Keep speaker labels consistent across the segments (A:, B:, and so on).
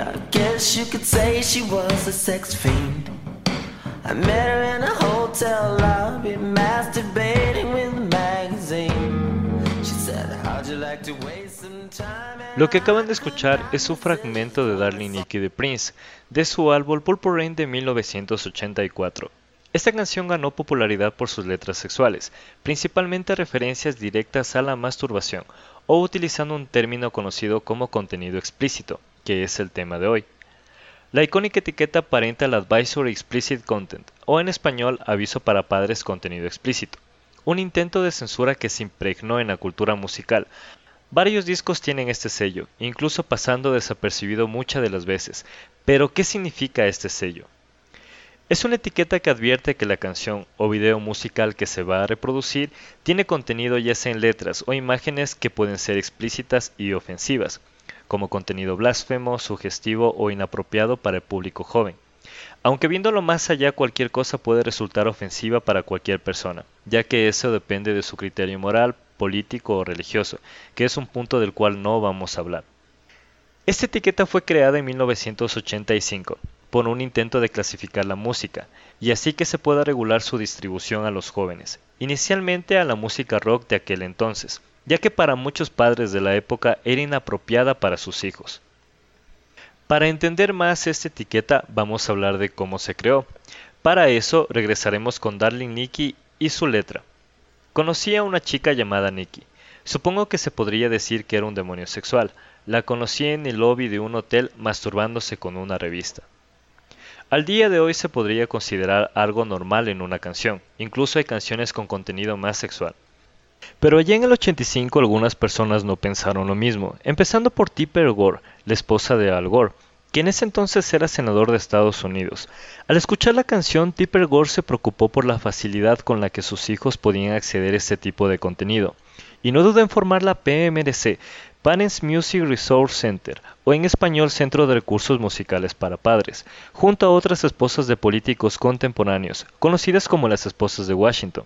A: I guess you could say she was a sex fiend. I met her in a hotel lobby, masturbating with a magazine. She said, How'd you like to waste some time?
B: Lo que acaban de escuchar es un fragmento de Darling Nikki de Prince, de su álbum Purple Rain de 1984. Esta canción ganó popularidad por sus letras sexuales, principalmente referencias directas a la masturbación, o utilizando un término conocido como contenido explícito, que es el tema de hoy. La icónica etiqueta Parental Advisory Explicit Content, o en español Aviso para Padres Contenido Explícito, un intento de censura que se impregnó en la cultura musical. Varios discos tienen este sello, incluso pasando desapercibido muchas de las veces. Pero, ¿qué significa este sello? Es una etiqueta que advierte que la canción o video musical que se va a reproducir tiene contenido ya sea en letras o imágenes que pueden ser explícitas y ofensivas, como contenido blasfemo, sugestivo o inapropiado para el público joven. Aunque viéndolo más allá cualquier cosa puede resultar ofensiva para cualquier persona, ya que eso depende de su criterio moral, político o religioso, que es un punto del cual no vamos a hablar. Esta etiqueta fue creada en 1985 por un intento de clasificar la música, y así que se pueda regular su distribución a los jóvenes, inicialmente a la música rock de aquel entonces, ya que para muchos padres de la época era inapropiada para sus hijos. Para entender más esta etiqueta vamos a hablar de cómo se creó. Para eso regresaremos con Darling Nikki y su letra. Conocí a una chica llamada Nikki. Supongo que se podría decir que era un demonio sexual. La conocí en el lobby de un hotel masturbándose con una revista. Al día de hoy se podría considerar algo normal en una canción, incluso hay canciones con contenido más sexual. Pero allá en el 85 algunas personas no pensaron lo mismo, empezando por Tipper Gore, la esposa de Al Gore, quien en ese entonces era senador de Estados Unidos. Al escuchar la canción, Tipper Gore se preocupó por la facilidad con la que sus hijos podían acceder a este tipo de contenido, y no dudó en formar la PMRC, Parents Music Resource Center, o en español Centro de Recursos Musicales para Padres, junto a otras esposas de políticos contemporáneos, conocidas como las esposas de Washington.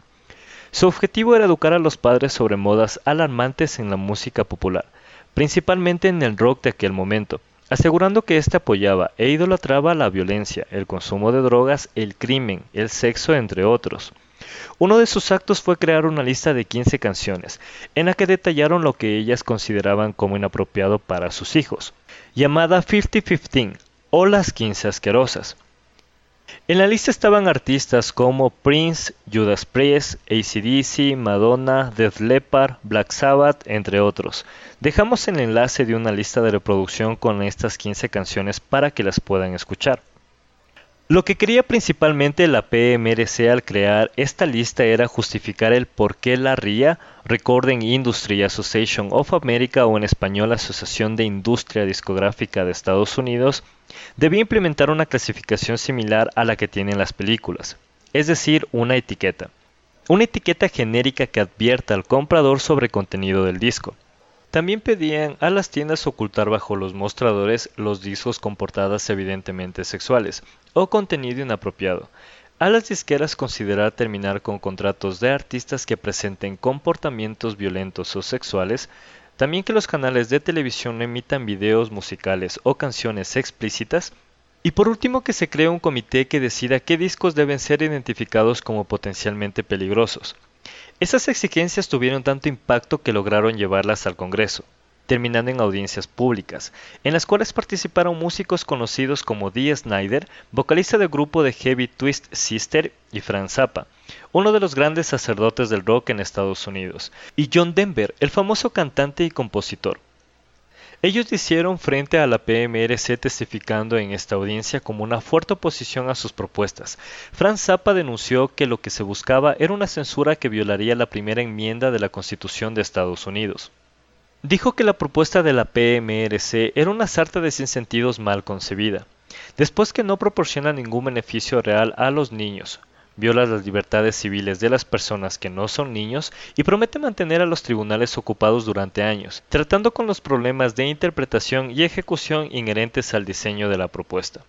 B: Su objetivo era educar a los padres sobre modas alarmantes en la música popular, principalmente en el rock de aquel momento, asegurando que éste apoyaba e idolatraba la violencia, el consumo de drogas, el crimen, el sexo, entre otros. Uno de sus actos fue crear una lista de 15 canciones, en la que detallaron lo que ellas consideraban como inapropiado para sus hijos, llamada 5015 o las 15 asquerosas. En la lista estaban artistas como Prince, Judas Priest, ACDC, Madonna, Def Leppard, Black Sabbath, entre otros. Dejamos el enlace de una lista de reproducción con estas 15 canciones para que las puedan escuchar. Lo que quería principalmente la PMRC al crear esta lista era justificar el por qué la RIA, Recording Industry Association of America o en español Asociación de Industria Discográfica de Estados Unidos, debía implementar una clasificación similar a la que tienen las películas, es decir, una etiqueta. Una etiqueta genérica que advierta al comprador sobre contenido del disco. También pedían a las tiendas ocultar bajo los mostradores los discos con portadas evidentemente sexuales o contenido inapropiado. A las disqueras considerar terminar con contratos de artistas que presenten comportamientos violentos o sexuales, también que los canales de televisión emitan videos musicales o canciones explícitas, y por último que se cree un comité que decida qué discos deben ser identificados como potencialmente peligrosos. Esas exigencias tuvieron tanto impacto que lograron llevarlas al Congreso, terminando en audiencias públicas, en las cuales participaron músicos conocidos como Dee Snyder, vocalista del grupo de heavy Twist Sister, y Frank Zappa, uno de los grandes sacerdotes del rock en Estados Unidos, y John Denver, el famoso cantante y compositor. Ellos hicieron frente a la PMRC testificando en esta audiencia como una fuerte oposición a sus propuestas. Franz Zappa denunció que lo que se buscaba era una censura que violaría la primera enmienda de la Constitución de Estados Unidos. Dijo que la propuesta de la PMRC era una sarta de sinsentidos mal concebida, después que no proporciona ningún beneficio real a los niños, viola las libertades civiles de las personas que no son niños y promete mantener a los tribunales ocupados durante años, tratando con los problemas de interpretación y ejecución inherentes al diseño de la propuesta.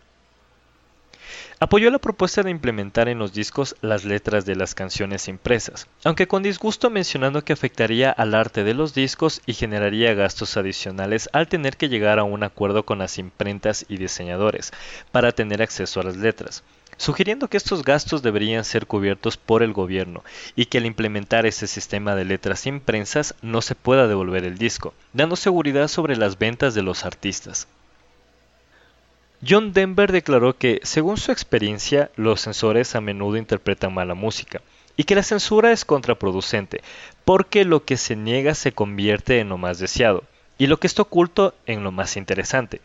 B: Apoyó la propuesta de implementar en los discos las letras de las canciones impresas, aunque con disgusto mencionando que afectaría al arte de los discos y generaría gastos adicionales al tener que llegar a un acuerdo con las imprentas y diseñadores para tener acceso a las letras sugiriendo que estos gastos deberían ser cubiertos por el gobierno y que al implementar ese sistema de letras imprensas no se pueda devolver el disco, dando seguridad sobre las ventas de los artistas. John Denver declaró que, según su experiencia, los censores a menudo interpretan mala música y que la censura es contraproducente, porque lo que se niega se convierte en lo más deseado y lo que está oculto en lo más interesante.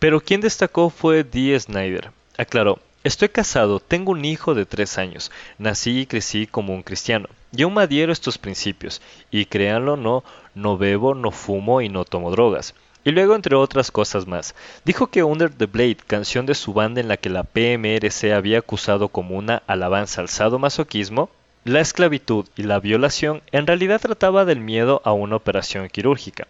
B: Pero quien destacó fue Dee Snyder. Aclaró, Estoy casado, tengo un hijo de tres años, nací y crecí como un cristiano. Yo me adhiero estos principios, y créanlo o no, no bebo, no fumo y no tomo drogas. Y luego, entre otras cosas más, dijo que Under the Blade, canción de su banda en la que la PMRC había acusado como una alabanza al sadomasoquismo, la esclavitud y la violación en realidad trataba del miedo a una operación quirúrgica.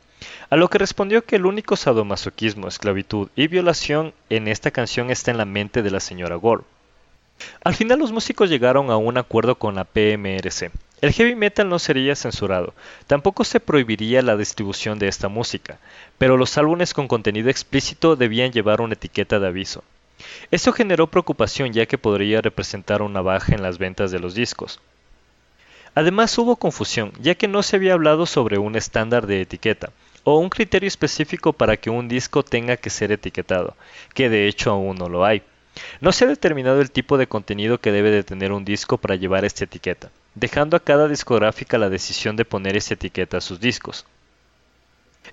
B: A lo que respondió que el único sadomasoquismo, esclavitud y violación en esta canción está en la mente de la señora Gore. Al final los músicos llegaron a un acuerdo con la PMRC. El heavy metal no sería censurado, tampoco se prohibiría la distribución de esta música, pero los álbumes con contenido explícito debían llevar una etiqueta de aviso. Esto generó preocupación ya que podría representar una baja en las ventas de los discos. Además hubo confusión, ya que no se había hablado sobre un estándar de etiqueta, o un criterio específico para que un disco tenga que ser etiquetado, que de hecho aún no lo hay. No se ha determinado el tipo de contenido que debe de tener un disco para llevar esta etiqueta, dejando a cada discográfica la decisión de poner esa etiqueta a sus discos.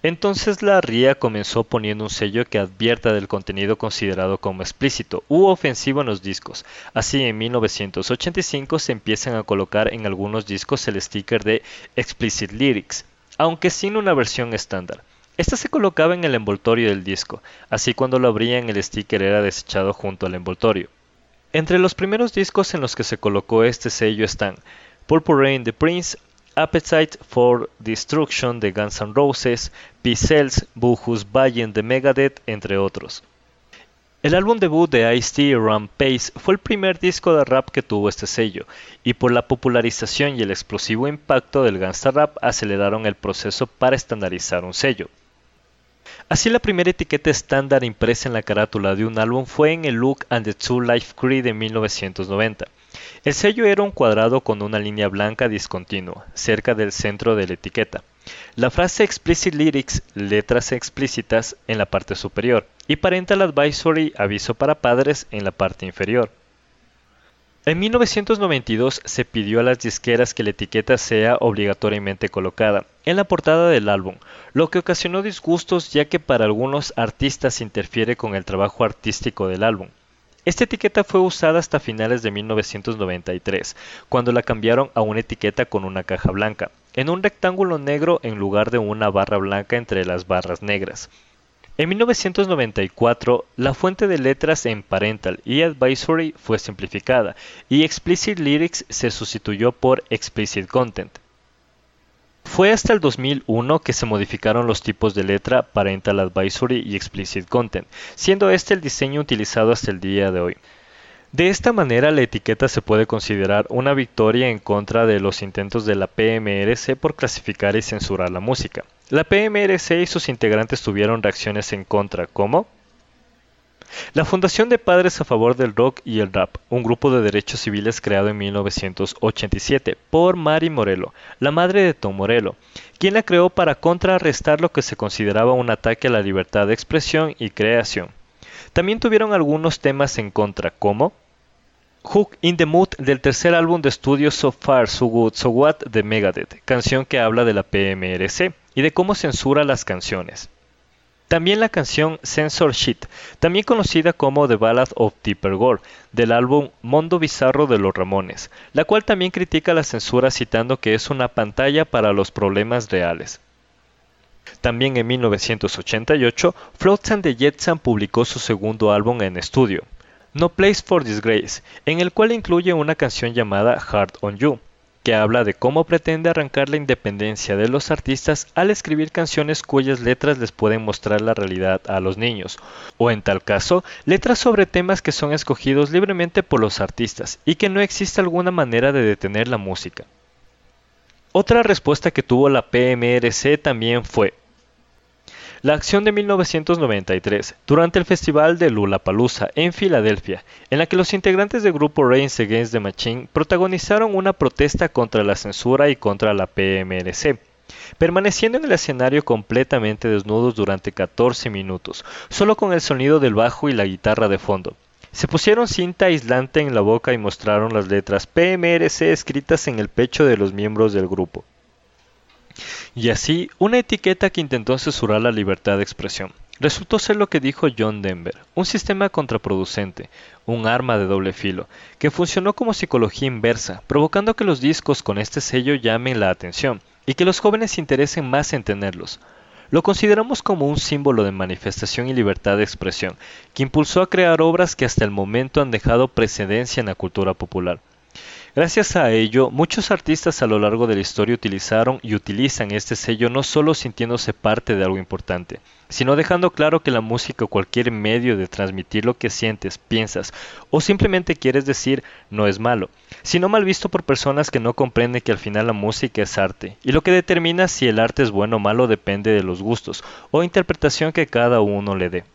B: Entonces la RIA comenzó poniendo un sello que advierta del contenido considerado como explícito u ofensivo en los discos. Así en 1985 se empiezan a colocar en algunos discos el sticker de Explicit Lyrics, aunque sin una versión estándar. Esta se colocaba en el envoltorio del disco, así cuando lo abrían el sticker era desechado junto al envoltorio. Entre los primeros discos en los que se colocó este sello están Purple Rain de Prince, Appetite for Destruction de Guns N' Roses, P-Cells, Buhus de Megadeth, entre otros. El álbum debut de Ice-T, Pace, fue el primer disco de rap que tuvo este sello, y por la popularización y el explosivo impacto del gangsta rap aceleraron el proceso para estandarizar un sello. Así la primera etiqueta estándar impresa en la carátula de un álbum fue en el Look and the Two Life Creed de 1990. El sello era un cuadrado con una línea blanca discontinua, cerca del centro de la etiqueta. La frase Explicit Lyrics, letras explícitas, en la parte superior, y Parental Advisory, aviso para padres, en la parte inferior. En 1992 se pidió a las disqueras que la etiqueta sea obligatoriamente colocada en la portada del álbum, lo que ocasionó disgustos ya que para algunos artistas interfiere con el trabajo artístico del álbum. Esta etiqueta fue usada hasta finales de 1993, cuando la cambiaron a una etiqueta con una caja blanca, en un rectángulo negro en lugar de una barra blanca entre las barras negras. En 1994, la fuente de letras en Parental y Advisory fue simplificada y Explicit Lyrics se sustituyó por Explicit Content. Fue hasta el 2001 que se modificaron los tipos de letra Parental Advisory y Explicit Content, siendo este el diseño utilizado hasta el día de hoy. De esta manera, la etiqueta se puede considerar una victoria en contra de los intentos de la PMRC por clasificar y censurar la música. La PMRC y sus integrantes tuvieron reacciones en contra, como la Fundación de Padres a Favor del Rock y el Rap, un grupo de derechos civiles creado en 1987 por Mari Morello, la madre de Tom Morello, quien la creó para contrarrestar lo que se consideraba un ataque a la libertad de expresión y creación. También tuvieron algunos temas en contra, como Hook in the Mood del tercer álbum de estudio So Far, So Good, So What de Megadeth, canción que habla de la PMRC y de cómo censura las canciones. También la canción Censor Shit, también conocida como The Ballad of Tipper Gore, del álbum Mondo Bizarro de los Ramones, la cual también critica la censura citando que es una pantalla para los problemas reales. También en 1988, Flotsam de Jetsam publicó su segundo álbum en estudio, No Place for Disgrace, en el cual incluye una canción llamada Heart on You. Que habla de cómo pretende arrancar la independencia de los artistas al escribir canciones cuyas letras les pueden mostrar la realidad a los niños, o en tal caso, letras sobre temas que son escogidos libremente por los artistas y que no existe alguna manera de detener la música. Otra respuesta que tuvo la PMRC también fue la acción de 1993, durante el festival de Lollapalooza en Filadelfia, en la que los integrantes del grupo Reigns Against the Machine protagonizaron una protesta contra la censura y contra la PMRC, permaneciendo en el escenario completamente desnudos durante 14 minutos, solo con el sonido del bajo y la guitarra de fondo. Se pusieron cinta aislante en la boca y mostraron las letras PMRC escritas en el pecho de los miembros del grupo y así una etiqueta que intentó censurar la libertad de expresión. Resultó ser lo que dijo John Denver, un sistema contraproducente, un arma de doble filo, que funcionó como psicología inversa, provocando que los discos con este sello llamen la atención y que los jóvenes se interesen más en tenerlos. Lo consideramos como un símbolo de manifestación y libertad de expresión, que impulsó a crear obras que hasta el momento han dejado precedencia en la cultura popular. Gracias a ello, muchos artistas a lo largo de la historia utilizaron y utilizan este sello no solo sintiéndose parte de algo importante, sino dejando claro que la música o cualquier medio de transmitir lo que sientes, piensas o simplemente quieres decir no es malo, sino mal visto por personas que no comprenden que al final la música es arte, y lo que determina si el arte es bueno o malo depende de los gustos o interpretación que cada uno le dé.